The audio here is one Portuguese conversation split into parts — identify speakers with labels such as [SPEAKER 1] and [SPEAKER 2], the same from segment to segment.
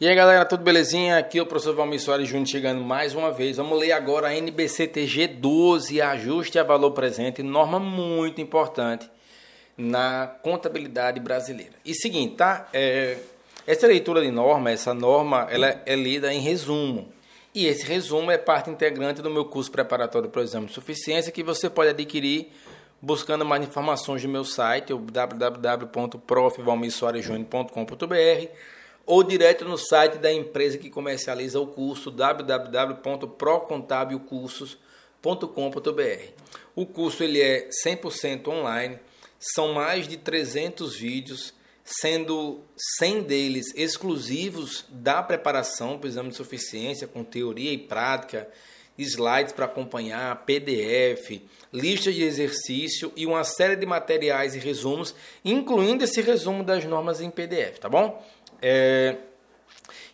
[SPEAKER 1] E aí galera, tudo belezinha? Aqui é o professor Valmir Soares Júnior chegando mais uma vez. Vamos ler agora a NBCTG 12, ajuste a valor presente, norma muito importante na contabilidade brasileira. E seguinte, tá? É, essa leitura de norma, essa norma, ela é lida em resumo. E esse resumo é parte integrante do meu curso preparatório para o exame de suficiência que você pode adquirir buscando mais informações no meu site, www.profvalmirsoaresjúnior.com.br ou direto no site da empresa que comercializa o curso www.procontabilcursos.com.br. O curso ele é 100% online, são mais de 300 vídeos, sendo 100 deles exclusivos da preparação para o exame de suficiência, com teoria e prática, slides para acompanhar, PDF, lista de exercício e uma série de materiais e resumos, incluindo esse resumo das normas em PDF, tá bom? É,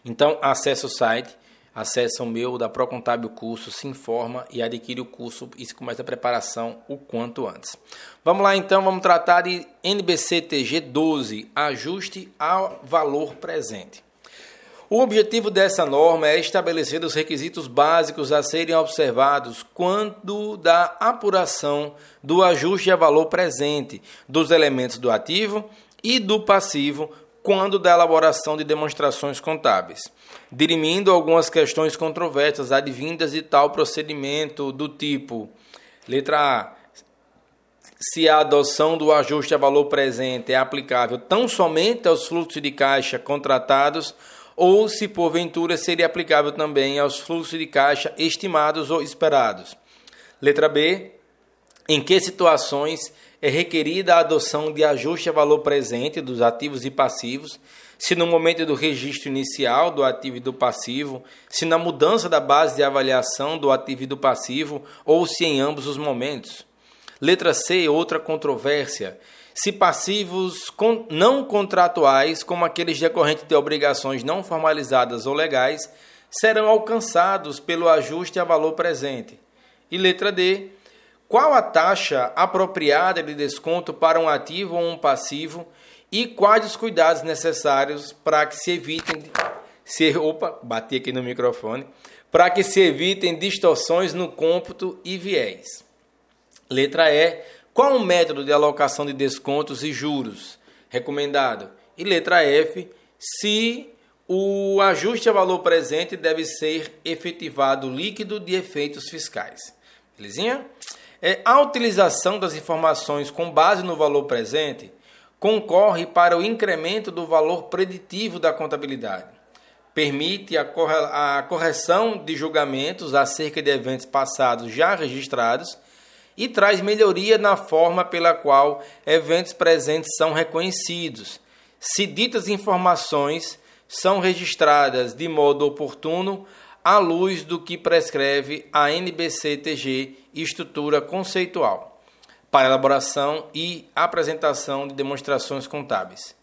[SPEAKER 1] então, acesse o site, acesse o meu da Procontábil Curso, se informa e adquire o curso e começa a preparação o quanto antes. Vamos lá então, vamos tratar de NBCTG 12, ajuste ao valor presente. O objetivo dessa norma é estabelecer os requisitos básicos a serem observados quando da apuração do ajuste a valor presente dos elementos do ativo e do passivo quando da elaboração de demonstrações contábeis, dirimindo algumas questões controversas advindas de tal procedimento do tipo: letra A. Se a adoção do ajuste a valor presente é aplicável tão somente aos fluxos de caixa contratados ou se porventura seria aplicável também aos fluxos de caixa estimados ou esperados. Letra B. Em que situações é requerida a adoção de ajuste a valor presente dos ativos e passivos, se no momento do registro inicial do ativo e do passivo, se na mudança da base de avaliação do ativo e do passivo, ou se em ambos os momentos. Letra C, outra controvérsia. Se passivos não contratuais, como aqueles decorrentes de obrigações não formalizadas ou legais, serão alcançados pelo ajuste a valor presente. E letra D, qual a taxa apropriada de desconto para um ativo ou um passivo e quais os cuidados necessários para que se evitem se opa, bati aqui no microfone, para que se evitem distorções no cômputo e viés. Letra E, qual o método de alocação de descontos e juros recomendado? E letra F, se o ajuste a valor presente deve ser efetivado líquido de efeitos fiscais. Belezinha? É, a utilização das informações com base no valor presente concorre para o incremento do valor preditivo da contabilidade. Permite a, corre a correção de julgamentos acerca de eventos passados já registrados e traz melhoria na forma pela qual eventos presentes são reconhecidos, se ditas informações são registradas de modo oportuno à luz do que prescreve a NBCTG estrutura conceitual para elaboração e apresentação de demonstrações contábeis.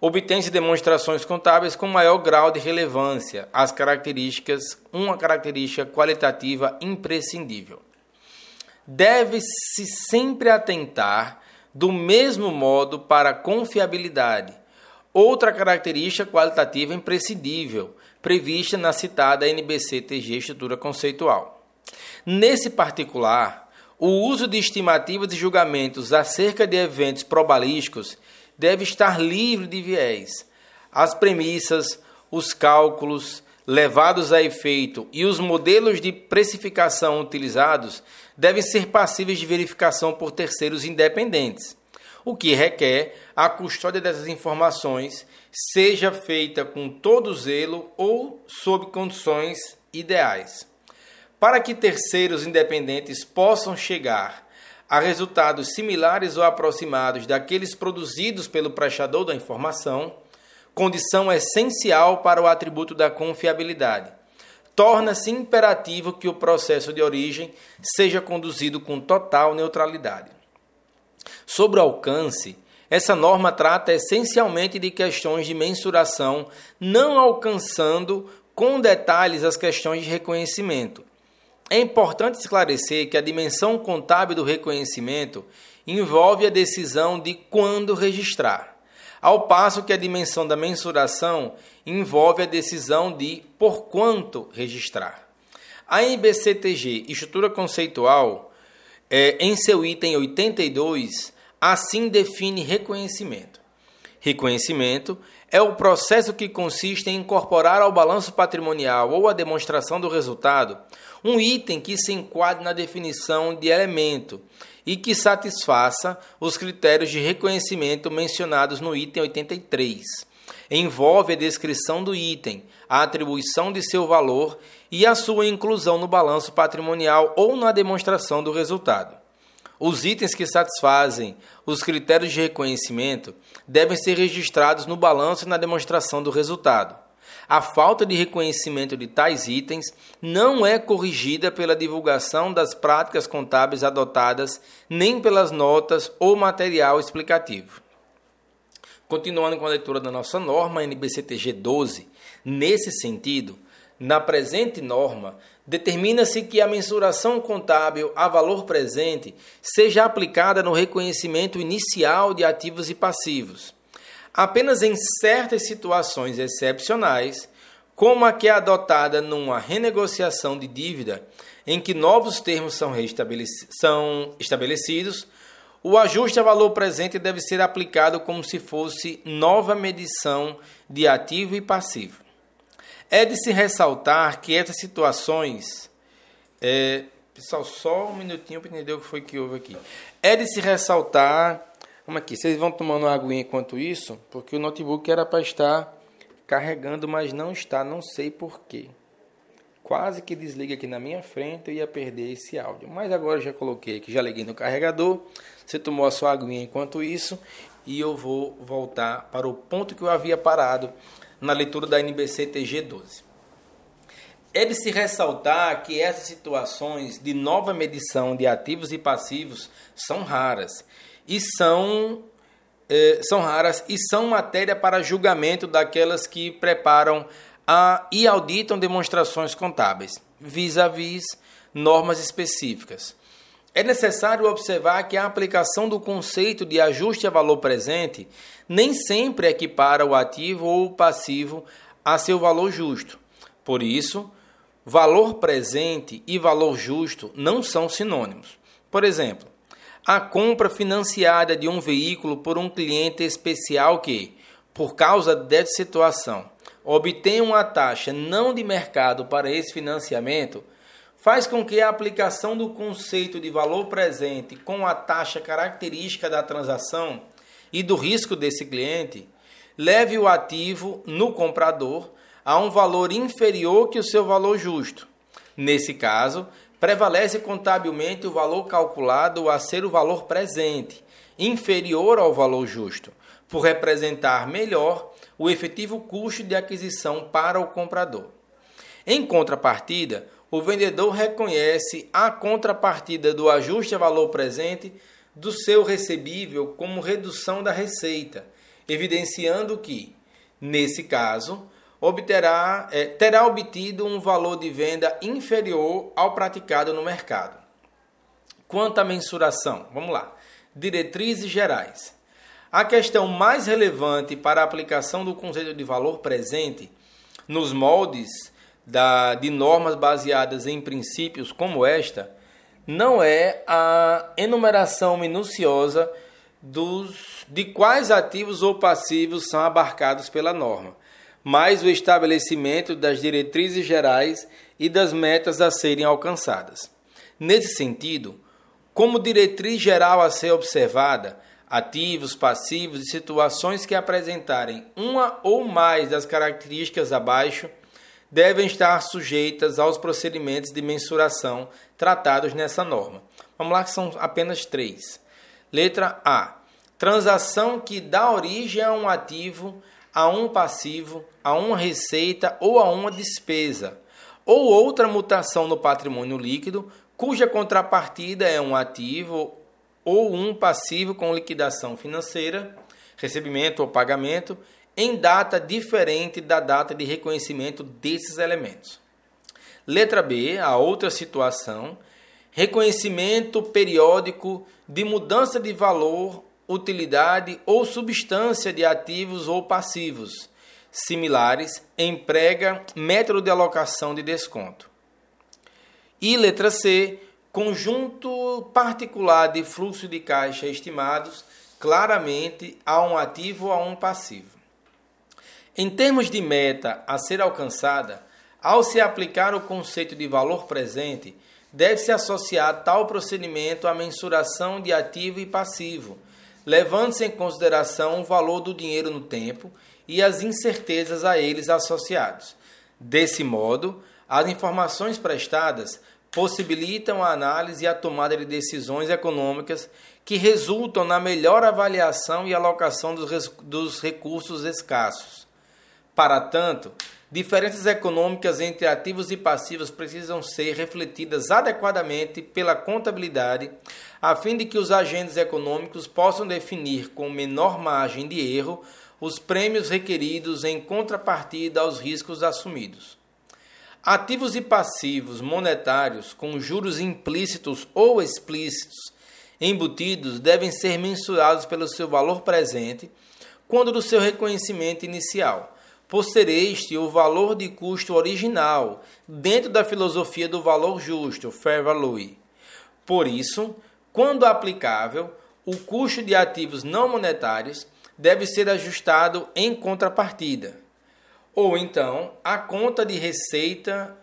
[SPEAKER 1] Obtém-se demonstrações contábeis com maior grau de relevância, as características, uma característica qualitativa imprescindível. Deve-se sempre atentar do mesmo modo para a confiabilidade, outra característica qualitativa imprescindível, prevista na citada NBC-TG Estrutura Conceitual. Nesse particular, o uso de estimativas e julgamentos acerca de eventos probabilísticos deve estar livre de viés. As premissas, os cálculos levados a efeito e os modelos de precificação utilizados devem ser passíveis de verificação por terceiros independentes o que requer a custódia dessas informações seja feita com todo zelo ou sob condições ideais. Para que terceiros independentes possam chegar a resultados similares ou aproximados daqueles produzidos pelo prestador da informação, condição essencial para o atributo da confiabilidade. Torna-se imperativo que o processo de origem seja conduzido com total neutralidade. Sobre o alcance, essa norma trata essencialmente de questões de mensuração, não alcançando com detalhes as questões de reconhecimento. É importante esclarecer que a dimensão contábil do reconhecimento envolve a decisão de quando registrar. ao passo que a dimensão da mensuração envolve a decisão de por quanto registrar. A NBCTG, estrutura conceitual, é, em seu item 82, assim define reconhecimento. Reconhecimento é o processo que consiste em incorporar ao balanço patrimonial ou à demonstração do resultado um item que se enquadre na definição de elemento e que satisfaça os critérios de reconhecimento mencionados no item 83. Envolve a descrição do item, a atribuição de seu valor e a sua inclusão no balanço patrimonial ou na demonstração do resultado. Os itens que satisfazem os critérios de reconhecimento devem ser registrados no balanço e na demonstração do resultado. A falta de reconhecimento de tais itens não é corrigida pela divulgação das práticas contábeis adotadas, nem pelas notas ou material explicativo. Continuando com a leitura da nossa norma NBCTG 12, nesse sentido, na presente norma, determina-se que a mensuração contábil a valor presente seja aplicada no reconhecimento inicial de ativos e passivos. Apenas em certas situações excepcionais, como a que é adotada numa renegociação de dívida, em que novos termos são, são estabelecidos, o ajuste a valor presente deve ser aplicado como se fosse nova medição de ativo e passivo. É de se ressaltar que essas situações. É, pessoal, só um minutinho para entender o que foi que houve aqui. É de se ressaltar. Vamos aqui, vocês vão tomando aguinha enquanto isso, porque o notebook era para estar carregando, mas não está, não sei porquê. Quase que desliga aqui na minha frente, eu ia perder esse áudio. Mas agora já coloquei aqui, já liguei no carregador. Você tomou a sua aguinha enquanto isso, e eu vou voltar para o ponto que eu havia parado na leitura da NBC TG 12. É de se ressaltar que essas situações de nova medição de ativos e passivos são raras e são, eh, são raras e são matéria para julgamento daquelas que preparam a, e auditam demonstrações contábeis, vis-à-vis -vis normas específicas. É necessário observar que a aplicação do conceito de ajuste a valor presente nem sempre equipara o ativo ou o passivo a seu valor justo. Por isso, valor presente e valor justo não são sinônimos. Por exemplo, a compra financiada de um veículo por um cliente especial que, por causa dessa situação, obtém uma taxa não de mercado para esse financiamento faz com que a aplicação do conceito de valor presente com a taxa característica da transação e do risco desse cliente leve o ativo no comprador a um valor inferior que o seu valor justo. Nesse caso, prevalece contabilmente o valor calculado a ser o valor presente, inferior ao valor justo, por representar melhor o efetivo custo de aquisição para o comprador. Em contrapartida, o vendedor reconhece a contrapartida do ajuste a valor presente do seu recebível como redução da receita, evidenciando que, nesse caso, obterá, é, terá obtido um valor de venda inferior ao praticado no mercado. Quanto à mensuração, vamos lá. Diretrizes gerais. A questão mais relevante para a aplicação do conceito de valor presente nos moldes da, de normas baseadas em princípios como esta não é a enumeração minuciosa dos, de quais ativos ou passivos são abarcados pela norma, mas o estabelecimento das diretrizes gerais e das metas a serem alcançadas. Nesse sentido, como diretriz geral a ser observada, ativos, passivos e situações que apresentarem uma ou mais das características abaixo devem estar sujeitas aos procedimentos de mensuração tratados nessa norma. Vamos lá, que são apenas três. Letra A. Transação que dá origem a um ativo, a um passivo, a uma receita ou a uma despesa, ou outra mutação no patrimônio líquido, cuja contrapartida é um ativo ou um passivo com liquidação financeira, recebimento ou pagamento, em data diferente da data de reconhecimento desses elementos. Letra B, a outra situação, reconhecimento periódico de mudança de valor utilidade ou substância de ativos ou passivos similares, emprega método de alocação de desconto. E letra C, conjunto particular de fluxo de caixa estimados claramente a um ativo ou a um passivo. Em termos de meta a ser alcançada, ao se aplicar o conceito de valor presente, deve-se associar tal procedimento à mensuração de ativo e passivo, levando-se em consideração o valor do dinheiro no tempo e as incertezas a eles associados. Desse modo, as informações prestadas possibilitam a análise e a tomada de decisões econômicas que resultam na melhor avaliação e alocação dos, dos recursos escassos. Para tanto, diferenças econômicas entre ativos e passivos precisam ser refletidas adequadamente pela contabilidade, a fim de que os agentes econômicos possam definir com menor margem de erro os prêmios requeridos em contrapartida aos riscos assumidos. Ativos e passivos monetários com juros implícitos ou explícitos embutidos devem ser mensurados pelo seu valor presente quando do seu reconhecimento inicial, por ser este o valor de custo original, dentro da filosofia do valor justo, fair value. Por isso, quando aplicável, o custo de ativos não monetários deve ser ajustado em contrapartida. Ou então, a conta de receita,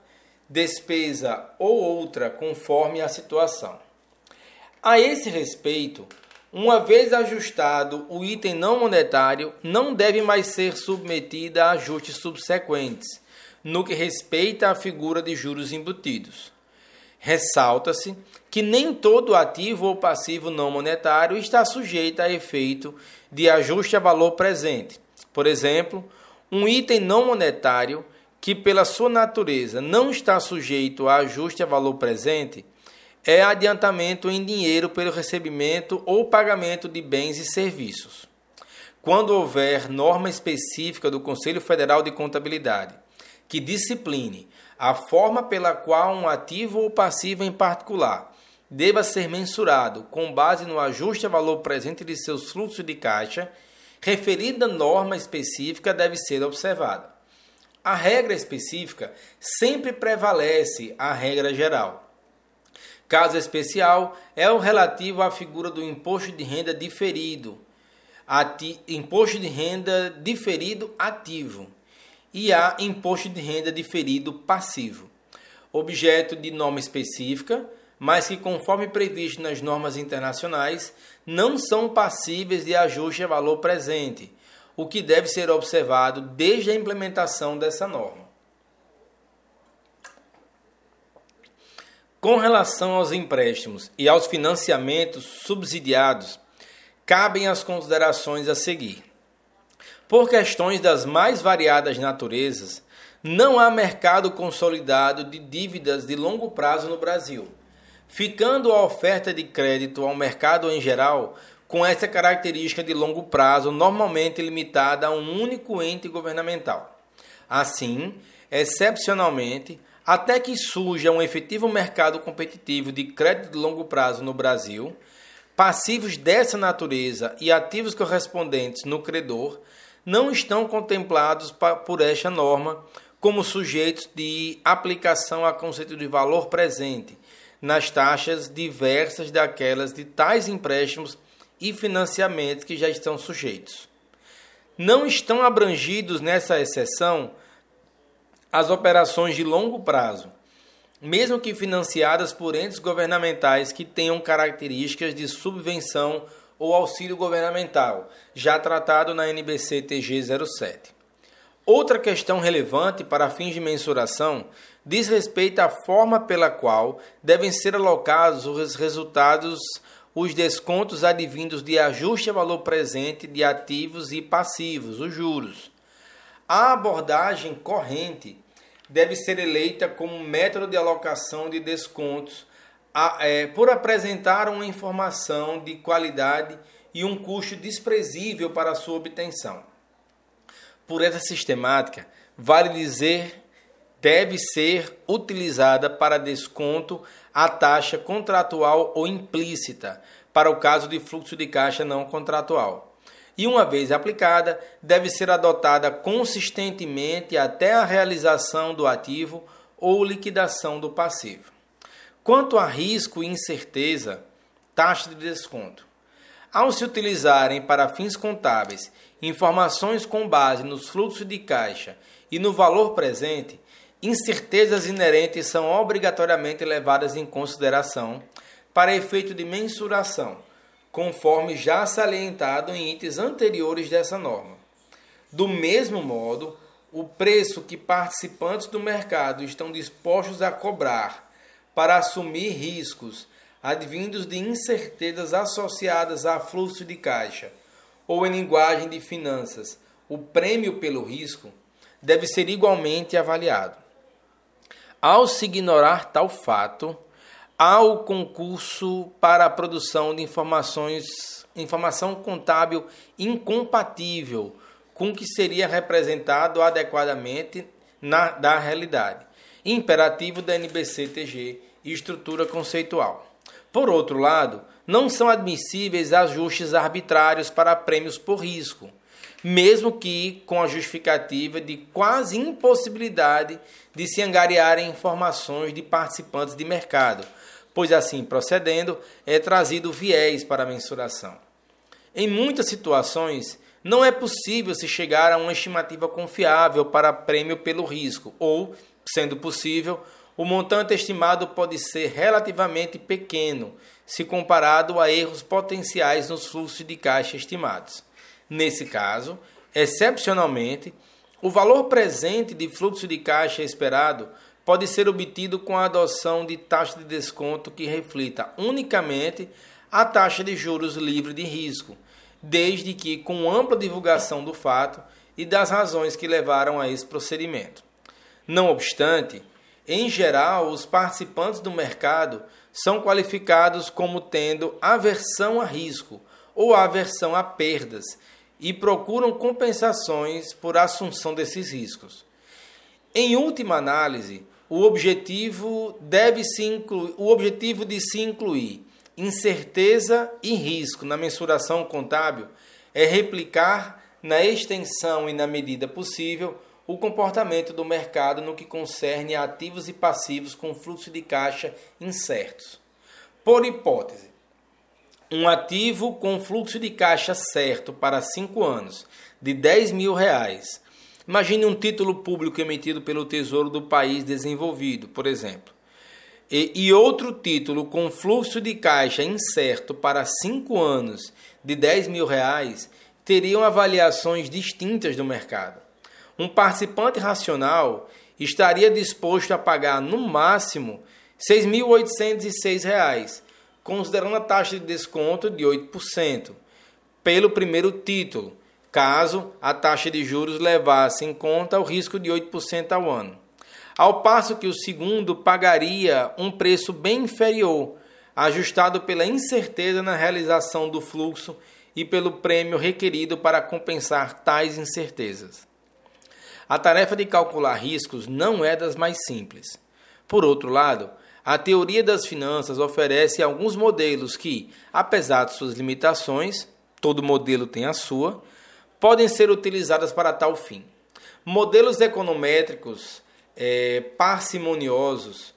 [SPEAKER 1] despesa ou outra, conforme a situação. A esse respeito, uma vez ajustado o item não monetário, não deve mais ser submetido a ajustes subsequentes, no que respeita à figura de juros embutidos. Ressalta-se que nem todo ativo ou passivo não monetário está sujeito a efeito de ajuste a valor presente. Por exemplo, um item não monetário que, pela sua natureza, não está sujeito a ajuste a valor presente é adiantamento em dinheiro pelo recebimento ou pagamento de bens e serviços. Quando houver norma específica do Conselho Federal de Contabilidade que discipline a forma pela qual um ativo ou passivo em particular deva ser mensurado com base no ajuste a valor presente de seus fluxos de caixa, referida norma específica deve ser observada. A regra específica sempre prevalece à regra geral. Caso especial é o relativo à figura do imposto de renda diferido, ati, imposto de renda diferido ativo e a imposto de renda diferido passivo, objeto de norma específica mas que, conforme previsto nas normas internacionais, não são passíveis de ajuste a valor presente, o que deve ser observado desde a implementação dessa norma. Com relação aos empréstimos e aos financiamentos subsidiados, cabem as considerações a seguir. Por questões das mais variadas naturezas, não há mercado consolidado de dívidas de longo prazo no Brasil ficando a oferta de crédito ao mercado em geral com essa característica de longo prazo, normalmente limitada a um único ente governamental. Assim, excepcionalmente, até que surja um efetivo mercado competitivo de crédito de longo prazo no Brasil, passivos dessa natureza e ativos correspondentes no credor não estão contemplados por esta norma como sujeitos de aplicação a conceito de valor presente, nas taxas diversas daquelas de tais empréstimos e financiamentos que já estão sujeitos. Não estão abrangidos nessa exceção as operações de longo prazo, mesmo que financiadas por entes governamentais que tenham características de subvenção ou auxílio governamental, já tratado na NBC TG 07. Outra questão relevante para fins de mensuração diz respeito à forma pela qual devem ser alocados os resultados, os descontos advindos de ajuste a valor presente de ativos e passivos, os juros. A abordagem corrente deve ser eleita como método de alocação de descontos a, é, por apresentar uma informação de qualidade e um custo desprezível para sua obtenção. Por essa sistemática, vale dizer deve ser utilizada para desconto a taxa contratual ou implícita, para o caso de fluxo de caixa não contratual. E uma vez aplicada, deve ser adotada consistentemente até a realização do ativo ou liquidação do passivo. Quanto a risco e incerteza, taxa de desconto. Ao se utilizarem para fins contábeis informações com base nos fluxos de caixa e no valor presente, incertezas inerentes são obrigatoriamente levadas em consideração para efeito de mensuração, conforme já salientado em itens anteriores dessa norma. Do mesmo modo, o preço que participantes do mercado estão dispostos a cobrar para assumir riscos advindos de incertezas associadas a fluxo de caixa, ou em linguagem de finanças, o prêmio pelo risco, deve ser igualmente avaliado. Ao se ignorar tal fato, há o concurso para a produção de informações, informação contábil incompatível com o que seria representado adequadamente na, da realidade. Imperativo da NBC-TG e estrutura conceitual. Por outro lado, não são admissíveis ajustes arbitrários para prêmios por risco, mesmo que com a justificativa de quase impossibilidade de se angariarem informações de participantes de mercado, pois assim procedendo é trazido viés para a mensuração. Em muitas situações, não é possível se chegar a uma estimativa confiável para prêmio pelo risco, ou, sendo possível, o montante estimado pode ser relativamente pequeno se comparado a erros potenciais nos fluxos de caixa estimados. Nesse caso, excepcionalmente, o valor presente de fluxo de caixa esperado pode ser obtido com a adoção de taxa de desconto que reflita unicamente a taxa de juros livre de risco, desde que com ampla divulgação do fato e das razões que levaram a esse procedimento. Não obstante, em geral, os participantes do mercado são qualificados como tendo aversão a risco ou aversão a perdas e procuram compensações por assunção desses riscos. Em última análise, o objetivo deve se incluir, o objetivo de se incluir incerteza e risco na mensuração contábil é replicar na extensão e na medida possível o comportamento do mercado no que concerne a ativos e passivos com fluxo de caixa incertos. Por hipótese, um ativo com fluxo de caixa certo para 5 anos, de 10 mil reais. Imagine um título público emitido pelo Tesouro do país desenvolvido, por exemplo. E, e outro título com fluxo de caixa incerto para 5 anos, de 10 mil reais, teriam avaliações distintas do mercado um participante racional estaria disposto a pagar no máximo R$ 6.806, considerando a taxa de desconto de 8%, pelo primeiro título, caso a taxa de juros levasse em conta o risco de 8% ao ano. Ao passo que o segundo pagaria um preço bem inferior, ajustado pela incerteza na realização do fluxo e pelo prêmio requerido para compensar tais incertezas. A tarefa de calcular riscos não é das mais simples. Por outro lado, a teoria das finanças oferece alguns modelos que, apesar de suas limitações, todo modelo tem a sua, podem ser utilizadas para tal fim. Modelos econométricos é, parcimoniosos,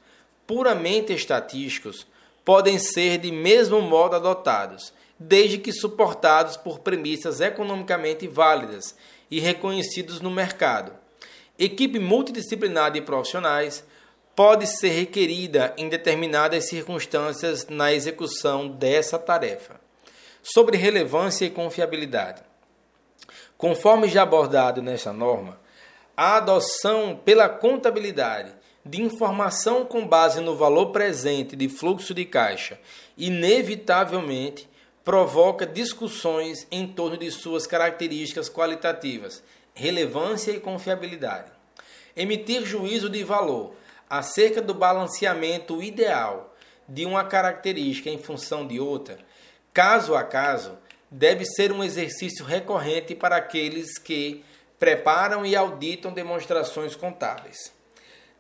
[SPEAKER 1] puramente estatísticos, podem ser de mesmo modo adotados, desde que suportados por premissas economicamente válidas e reconhecidos no mercado, Equipe multidisciplinar de profissionais pode ser requerida em determinadas circunstâncias na execução dessa tarefa. Sobre relevância e confiabilidade. Conforme já abordado nesta norma, a adoção pela contabilidade de informação com base no valor presente de fluxo de caixa inevitavelmente provoca discussões em torno de suas características qualitativas relevância e confiabilidade. Emitir juízo de valor acerca do balanceamento ideal de uma característica em função de outra, caso a caso, deve ser um exercício recorrente para aqueles que preparam e auditam demonstrações contábeis.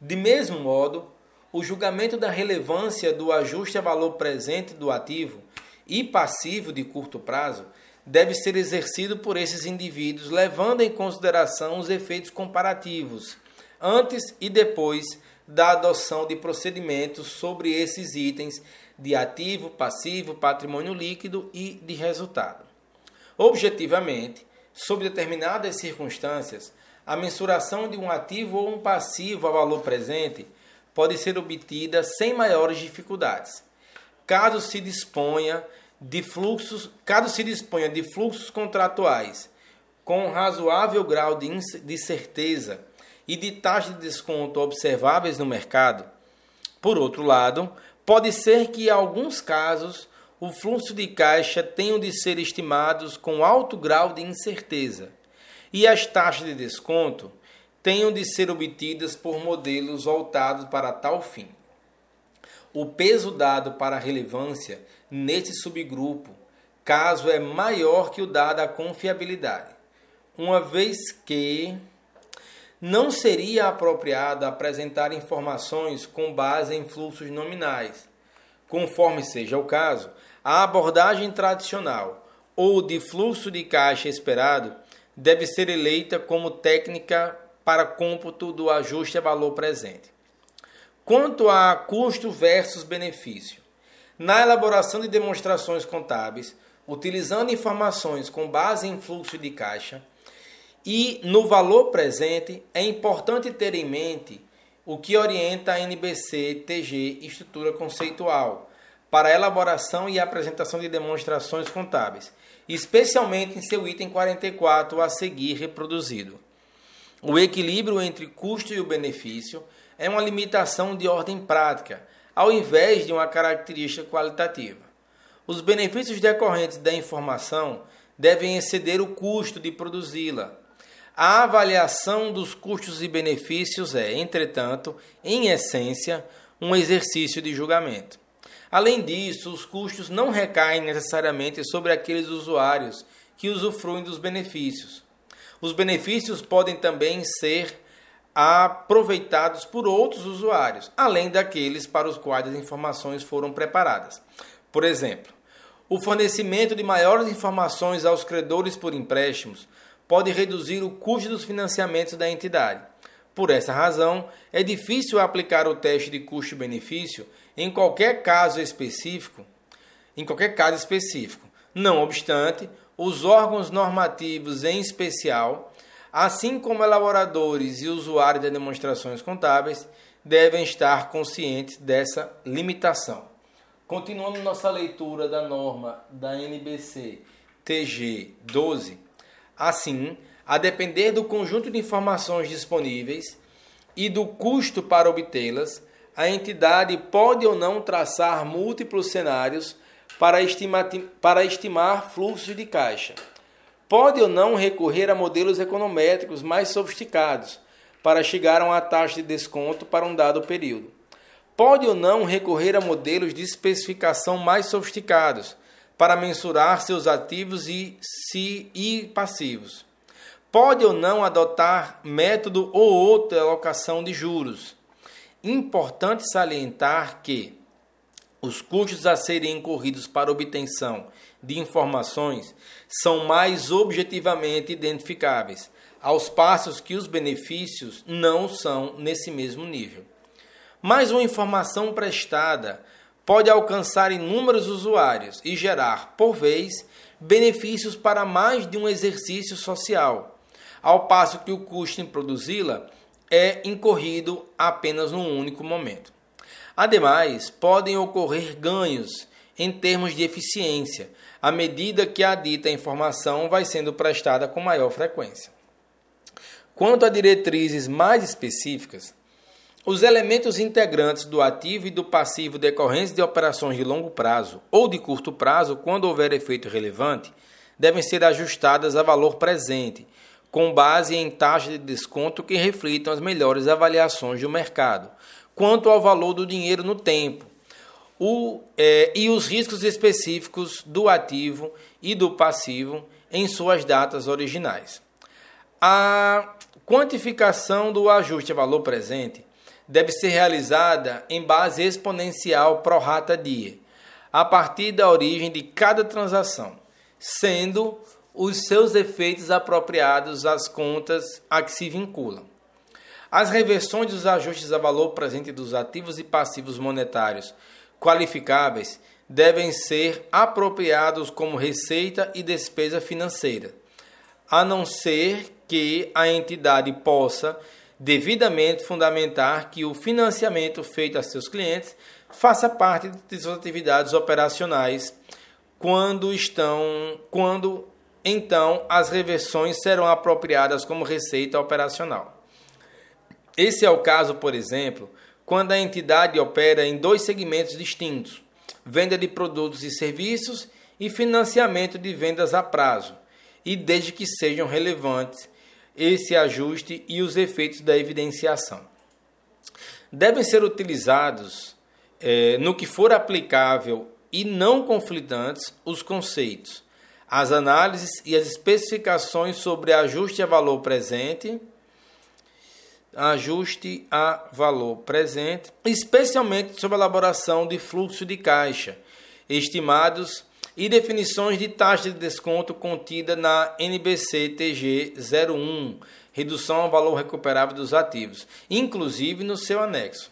[SPEAKER 1] De mesmo modo, o julgamento da relevância do ajuste a valor presente do ativo e passivo de curto prazo deve ser exercido por esses indivíduos, levando em consideração os efeitos comparativos antes e depois da adoção de procedimentos sobre esses itens de ativo, passivo, patrimônio líquido e de resultado. Objetivamente, sob determinadas circunstâncias, a mensuração de um ativo ou um passivo a valor presente pode ser obtida sem maiores dificuldades, caso se disponha de fluxos, caso se disponha de fluxos contratuais com razoável grau de, de certeza e de taxa de desconto observáveis no mercado. Por outro lado, pode ser que em alguns casos o fluxo de caixa tenha de ser estimados com alto grau de incerteza e as taxas de desconto tenham de ser obtidas por modelos voltados para tal fim. O peso dado para a relevância neste subgrupo, caso é maior que o dado à confiabilidade, uma vez que não seria apropriado apresentar informações com base em fluxos nominais. Conforme seja o caso, a abordagem tradicional ou de fluxo de caixa esperado deve ser eleita como técnica para cômputo do ajuste a valor presente. Quanto a custo versus benefício, na elaboração de demonstrações contábeis, utilizando informações com base em fluxo de caixa e no valor presente, é importante ter em mente o que orienta a NBC TG Estrutura Conceitual para elaboração e apresentação de demonstrações contábeis, especialmente em seu item 44 a seguir reproduzido. O equilíbrio entre custo e o benefício é uma limitação de ordem prática, ao invés de uma característica qualitativa. Os benefícios decorrentes da informação devem exceder o custo de produzi-la. A avaliação dos custos e benefícios é, entretanto, em essência, um exercício de julgamento. Além disso, os custos não recaem necessariamente sobre aqueles usuários que usufruem dos benefícios. Os benefícios podem também ser aproveitados por outros usuários, além daqueles para os quais as informações foram preparadas. Por exemplo, o fornecimento de maiores informações aos credores por empréstimos pode reduzir o custo dos financiamentos da entidade. Por essa razão, é difícil aplicar o teste de custo-benefício em qualquer caso específico, em qualquer caso específico. Não obstante, os órgãos normativos em especial, assim como elaboradores e usuários de demonstrações contábeis, devem estar conscientes dessa limitação. Continuando nossa leitura da norma da NBC TG 12, assim, a depender do conjunto de informações disponíveis e do custo para obtê-las, a entidade pode ou não traçar múltiplos cenários para estimar, para estimar fluxos de caixa. Pode ou não recorrer a modelos econométricos mais sofisticados para chegar a uma taxa de desconto para um dado período. Pode ou não recorrer a modelos de especificação mais sofisticados para mensurar seus ativos e, se, e passivos. Pode ou não adotar método ou outra alocação de juros. Importante salientar que os custos a serem incorridos para obtenção de informações são mais objetivamente identificáveis, aos passos que os benefícios não são nesse mesmo nível. Mas uma informação prestada pode alcançar inúmeros usuários e gerar, por vez, benefícios para mais de um exercício social, ao passo que o custo em produzi-la é incorrido apenas num único momento. Ademais, podem ocorrer ganhos em termos de eficiência, à medida que a dita informação vai sendo prestada com maior frequência. Quanto a diretrizes mais específicas, os elementos integrantes do ativo e do passivo decorrentes de operações de longo prazo ou de curto prazo, quando houver efeito relevante, devem ser ajustadas a valor presente, com base em taxas de desconto que reflitam as melhores avaliações do mercado, quanto ao valor do dinheiro no tempo, o, é, e os riscos específicos do ativo e do passivo em suas datas originais. A quantificação do ajuste a valor presente deve ser realizada em base exponencial pro rata die, a partir da origem de cada transação, sendo os seus efeitos apropriados às contas a que se vinculam. As reversões dos ajustes a valor presente dos ativos e passivos monetários qualificáveis devem ser apropriados como receita e despesa financeira, a não ser que a entidade possa devidamente fundamentar que o financiamento feito a seus clientes faça parte de suas atividades operacionais quando estão quando então as reversões serão apropriadas como receita operacional. Esse é o caso, por exemplo, quando a entidade opera em dois segmentos distintos: venda de produtos e serviços e financiamento de vendas a prazo, e desde que sejam relevantes esse ajuste e os efeitos da evidenciação. Devem ser utilizados, é, no que for aplicável e não conflitantes, os conceitos, as análises e as especificações sobre ajuste a valor presente, ajuste a valor presente, especialmente sobre a elaboração de fluxo de caixa, estimados e definições de taxa de desconto contida na NBC TG 01, redução ao valor recuperável dos ativos, inclusive no seu anexo.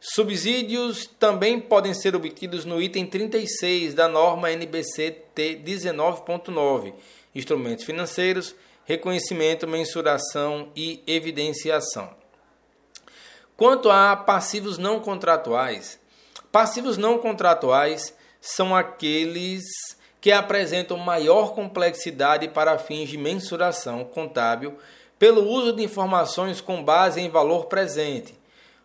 [SPEAKER 1] Subsídios também podem ser obtidos no item 36 da norma NBC T 19.9, instrumentos financeiros, reconhecimento, mensuração e evidenciação. Quanto a passivos não contratuais, passivos não contratuais são aqueles que apresentam maior complexidade para fins de mensuração contábil pelo uso de informações com base em valor presente,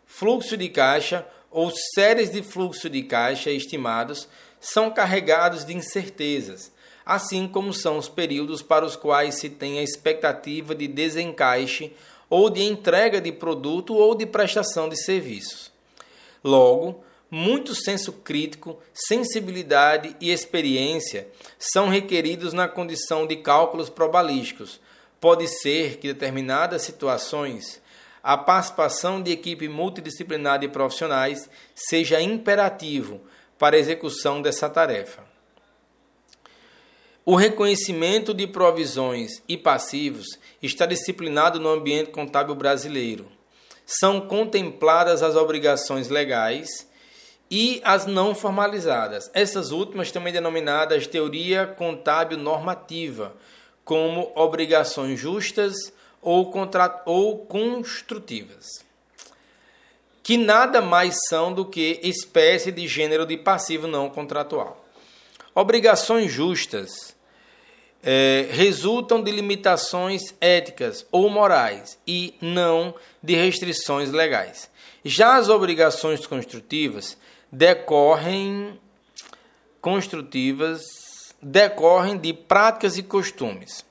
[SPEAKER 1] fluxo de caixa ou séries de fluxo de caixa estimados são carregados de incertezas, assim como são os períodos para os quais se tem a expectativa de desencaixe ou de entrega de produto ou de prestação de serviços. Logo, muito senso crítico, sensibilidade e experiência são requeridos na condição de cálculos probabilísticos. Pode ser que, determinadas situações, a participação de equipe multidisciplinar de profissionais seja imperativo para a execução dessa tarefa. O reconhecimento de provisões e passivos está disciplinado no ambiente contábil brasileiro. São contempladas as obrigações legais e as não formalizadas. Essas últimas também denominadas teoria contábil normativa, como obrigações justas ou, ou construtivas, que nada mais são do que espécie de gênero de passivo não contratual. Obrigações justas é, resultam de limitações éticas ou morais e não de restrições legais. Já as obrigações construtivas decorrem construtivas decorrem de práticas e costumes.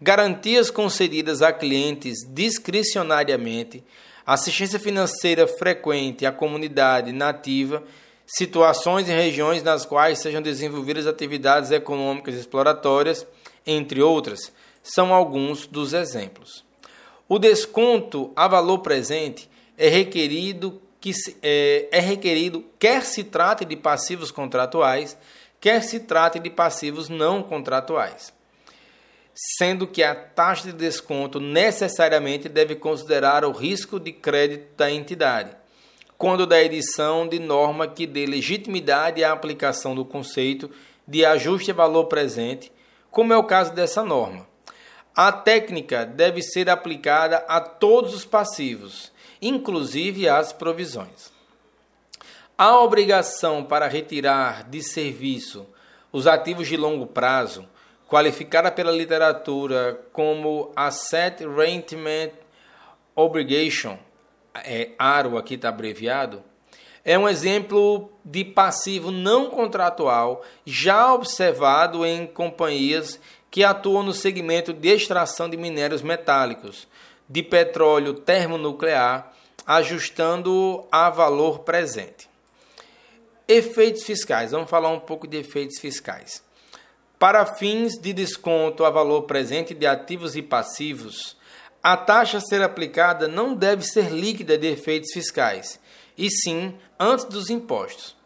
[SPEAKER 1] Garantias concedidas a clientes discricionariamente, assistência financeira frequente à comunidade nativa, situações e regiões nas quais sejam desenvolvidas atividades econômicas exploratórias, entre outras, são alguns dos exemplos. O desconto a valor presente é requerido que é, é requerido, quer se trate de passivos contratuais, quer se trate de passivos não contratuais. Sendo que a taxa de desconto necessariamente deve considerar o risco de crédito da entidade, quando da edição de norma que dê legitimidade à aplicação do conceito de ajuste a valor presente, como é o caso dessa norma. A técnica deve ser aplicada a todos os passivos, inclusive as provisões. A obrigação para retirar de serviço os ativos de longo prazo, qualificada pela literatura como Asset Reinstatement Obligation, é, ARO aqui está abreviado, é um exemplo de passivo não contratual já observado em companhias que atuam no segmento de extração de minérios metálicos, de petróleo termonuclear, ajustando a valor presente. Efeitos fiscais. Vamos falar um pouco de efeitos fiscais. Para fins de desconto a valor presente de ativos e passivos, a taxa a ser aplicada não deve ser líquida de efeitos fiscais, e sim antes dos impostos.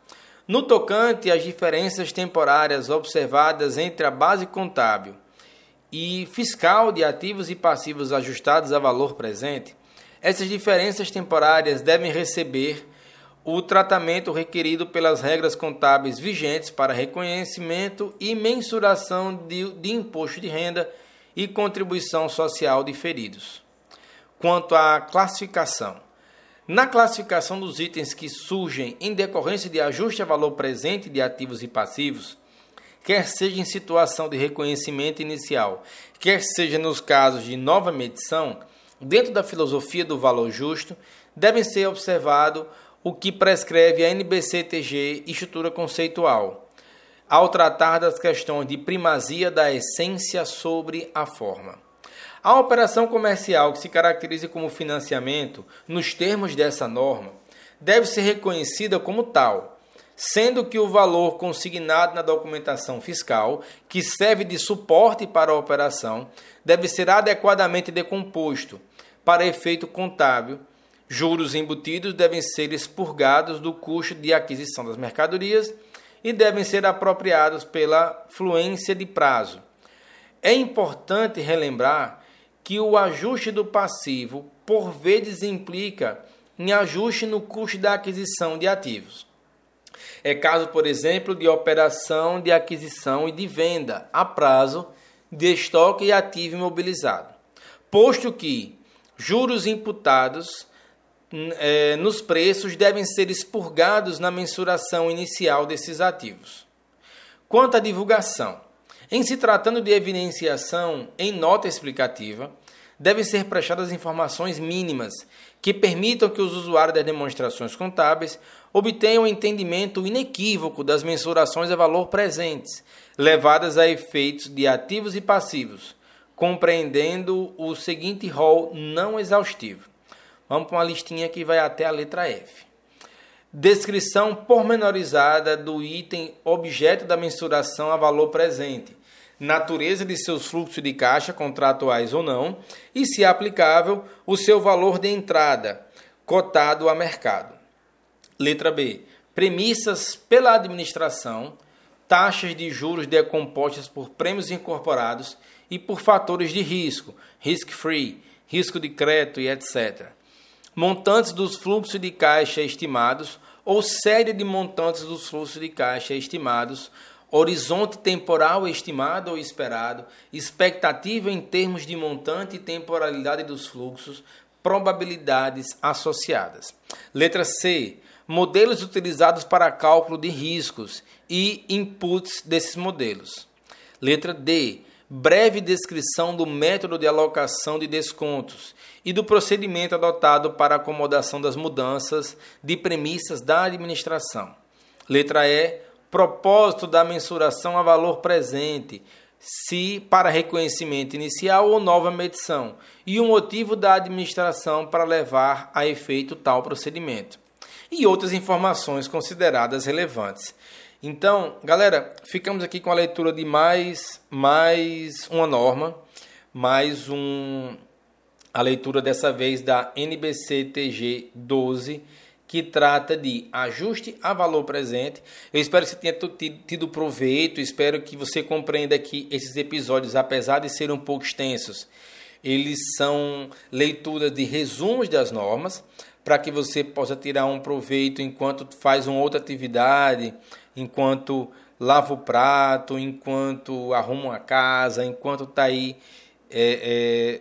[SPEAKER 1] No tocante às diferenças temporárias observadas entre a base contábil e fiscal de ativos e passivos ajustados a valor presente, essas diferenças temporárias devem receber o tratamento requerido pelas regras contábeis vigentes para reconhecimento e mensuração de, de imposto de renda e contribuição social diferidos. Quanto à classificação, na classificação dos itens que surgem em decorrência de ajuste a valor presente de ativos e passivos, quer seja em situação de reconhecimento inicial, quer seja nos casos de nova medição, dentro da filosofia do valor justo, devem ser observado o que prescreve a NBCTG estrutura conceitual, ao tratar das questões de primazia da essência sobre a forma. A operação comercial que se caracteriza como financiamento, nos termos dessa norma, deve ser reconhecida como tal, sendo que o valor consignado na documentação fiscal, que serve de suporte para a operação, deve ser adequadamente decomposto para efeito contábil Juros embutidos devem ser expurgados do custo de aquisição das mercadorias e devem ser apropriados pela fluência de prazo. É importante relembrar que o ajuste do passivo, por vezes, implica em ajuste no custo da aquisição de ativos. É caso, por exemplo, de operação de aquisição e de venda a prazo de estoque e ativo imobilizado. Posto que juros imputados é, nos preços devem ser expurgados na mensuração inicial desses ativos. Quanto à divulgação, em se tratando de evidenciação em nota explicativa, devem ser prestadas informações mínimas que permitam que os usuários das demonstrações contábeis obtenham um entendimento inequívoco das mensurações a valor presentes, levadas a efeitos de ativos e passivos, compreendendo o seguinte rol não exaustivo Vamos para uma listinha que vai até a letra F. Descrição pormenorizada do item objeto da mensuração a valor presente. Natureza de seus fluxos de caixa, contratuais ou não, e, se aplicável, o seu valor de entrada, cotado a mercado. Letra B. Premissas pela administração, taxas de juros decompostas por prêmios incorporados e por fatores de risco, risk-free, risco de crédito e etc montantes dos fluxos de caixa estimados ou série de montantes dos fluxos de caixa estimados, horizonte temporal estimado ou esperado, expectativa em termos de montante e temporalidade dos fluxos, probabilidades associadas. Letra C. Modelos utilizados para cálculo de riscos e inputs desses modelos. Letra D breve descrição do método de alocação de descontos e do procedimento adotado para acomodação das mudanças de premissas da administração. Letra E. Propósito da mensuração a valor presente, se para reconhecimento inicial ou nova medição, e o motivo da administração para levar a efeito tal procedimento. E outras informações consideradas relevantes. Então, galera, ficamos aqui com a leitura de mais, mais uma norma, mais um, a leitura dessa vez da NBC-TG 12, que trata de ajuste a valor presente. Eu espero que você tenha tido proveito, espero que você compreenda que esses episódios, apesar de serem um pouco extensos, eles são leituras de resumos das normas, para que você possa tirar um proveito enquanto faz uma outra atividade, enquanto lava o prato, enquanto arruma a casa, enquanto está aí é, é,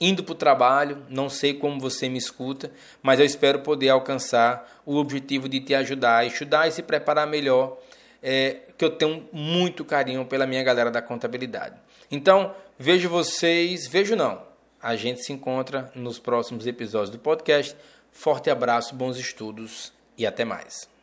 [SPEAKER 1] indo para o trabalho. Não sei como você me escuta, mas eu espero poder alcançar o objetivo de te ajudar a estudar e se preparar melhor. É, que eu tenho muito carinho pela minha galera da contabilidade. Então, vejo vocês, vejo não. A gente se encontra nos próximos episódios do podcast. Forte abraço, bons estudos e até mais.